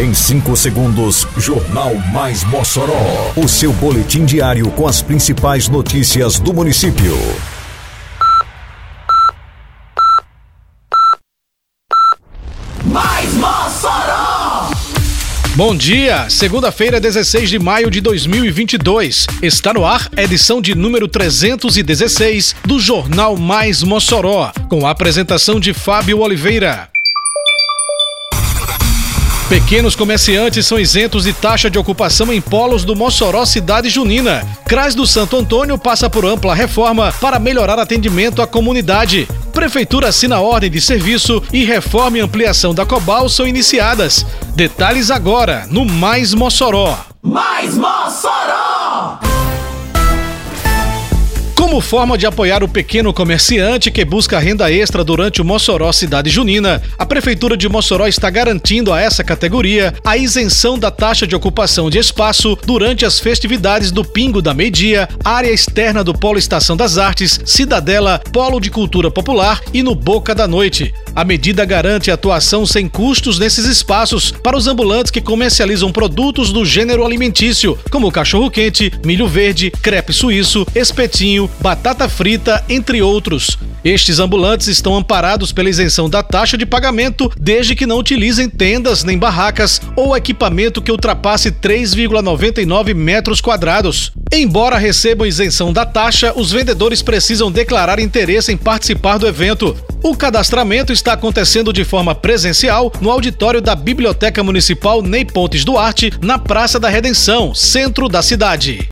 Em 5 segundos, Jornal Mais Mossoró. O seu boletim diário com as principais notícias do município. Mais Mossoró! Bom dia, segunda-feira, 16 de maio de 2022. Está no ar edição de número 316 do Jornal Mais Mossoró, com a apresentação de Fábio Oliveira. Pequenos comerciantes são isentos de taxa de ocupação em polos do Mossoró Cidade Junina. Crais do Santo Antônio passa por ampla reforma para melhorar atendimento à comunidade. Prefeitura assina ordem de serviço e reforma e ampliação da Cobal são iniciadas. Detalhes agora no Mais Mossoró. Mais Mossoró! Como forma de apoiar o pequeno comerciante que busca renda extra durante o Mossoró Cidade Junina, a Prefeitura de Mossoró está garantindo a essa categoria a isenção da taxa de ocupação de espaço durante as festividades do Pingo da Meia-Dia, área externa do Polo Estação das Artes, Cidadela, Polo de Cultura Popular e no Boca da Noite. A medida garante atuação sem custos nesses espaços para os ambulantes que comercializam produtos do gênero alimentício, como cachorro-quente, milho verde, crepe suíço, espetinho, batata frita, entre outros. Estes ambulantes estão amparados pela isenção da taxa de pagamento desde que não utilizem tendas nem barracas ou equipamento que ultrapasse 3,99 metros quadrados. Embora recebam isenção da taxa, os vendedores precisam declarar interesse em participar do evento. O cadastramento está acontecendo de forma presencial no auditório da Biblioteca Municipal Ney Pontes Duarte, na Praça da Redenção, centro da cidade.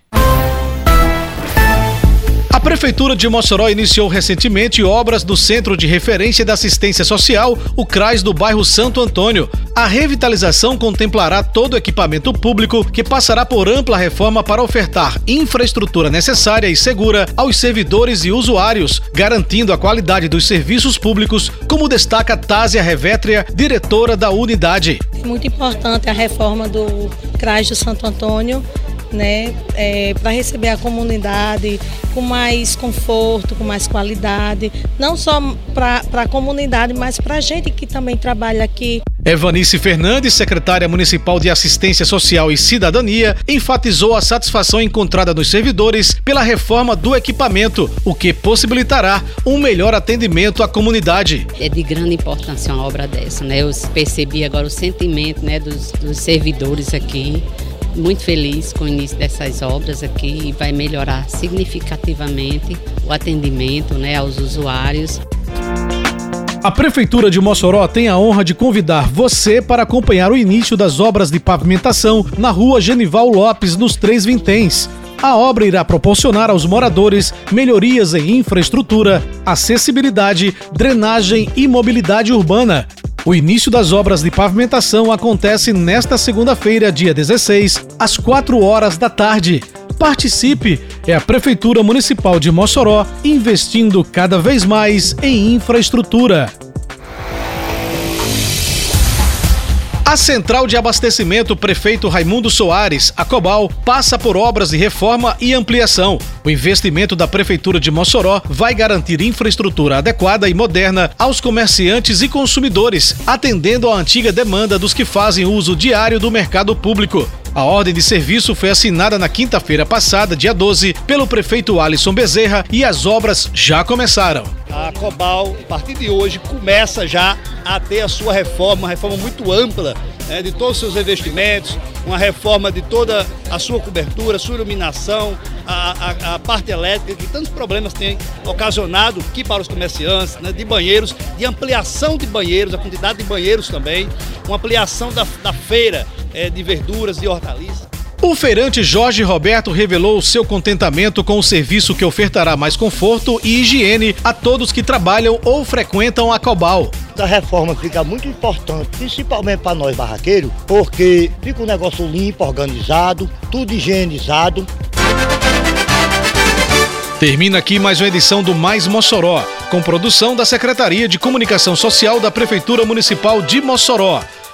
A Prefeitura de Mossoró iniciou recentemente obras do Centro de Referência da Assistência Social, o CRAS do bairro Santo Antônio. A revitalização contemplará todo o equipamento público que passará por ampla reforma para ofertar infraestrutura necessária e segura aos servidores e usuários, garantindo a qualidade dos serviços públicos, como destaca Tásia Revétria, diretora da unidade. Muito importante a reforma do CRAS do Santo Antônio né, é, para receber a comunidade com mais conforto, com mais qualidade, não só para a comunidade, mas para a gente que também trabalha aqui. Evanice Fernandes, secretária municipal de Assistência Social e Cidadania, enfatizou a satisfação encontrada nos servidores pela reforma do equipamento, o que possibilitará um melhor atendimento à comunidade. É de grande importância uma obra dessa, né? Eu percebi agora o sentimento né, dos, dos servidores aqui muito feliz com o início dessas obras aqui e vai melhorar significativamente o atendimento né, aos usuários. A Prefeitura de Mossoró tem a honra de convidar você para acompanhar o início das obras de pavimentação na rua Genival Lopes, nos Três Vinténs. A obra irá proporcionar aos moradores melhorias em infraestrutura, acessibilidade, drenagem e mobilidade urbana, o início das obras de pavimentação acontece nesta segunda-feira, dia 16, às 4 horas da tarde. Participe! É a Prefeitura Municipal de Mossoró investindo cada vez mais em infraestrutura. A Central de Abastecimento Prefeito Raimundo Soares, a Cobal, passa por obras de reforma e ampliação. O investimento da Prefeitura de Mossoró vai garantir infraestrutura adequada e moderna aos comerciantes e consumidores, atendendo à antiga demanda dos que fazem uso diário do mercado público. A ordem de serviço foi assinada na quinta-feira passada, dia 12, pelo prefeito Alisson Bezerra e as obras já começaram. A Cobal, a partir de hoje, começa já a ter a sua reforma, uma reforma muito ampla né, de todos os seus investimentos, uma reforma de toda a sua cobertura, sua iluminação, a, a, a parte elétrica, que tantos problemas tem ocasionado aqui para os comerciantes, né, de banheiros, de ampliação de banheiros, a quantidade de banheiros também, uma ampliação da, da feira é, de verduras e hortaliças. O feirante Jorge Roberto revelou seu contentamento com o serviço que ofertará mais conforto e higiene a todos que trabalham ou frequentam a Cobal. A reforma fica muito importante, principalmente para nós barraqueiros, porque fica um negócio limpo, organizado, tudo higienizado. Termina aqui mais uma edição do Mais Mossoró, com produção da Secretaria de Comunicação Social da Prefeitura Municipal de Mossoró.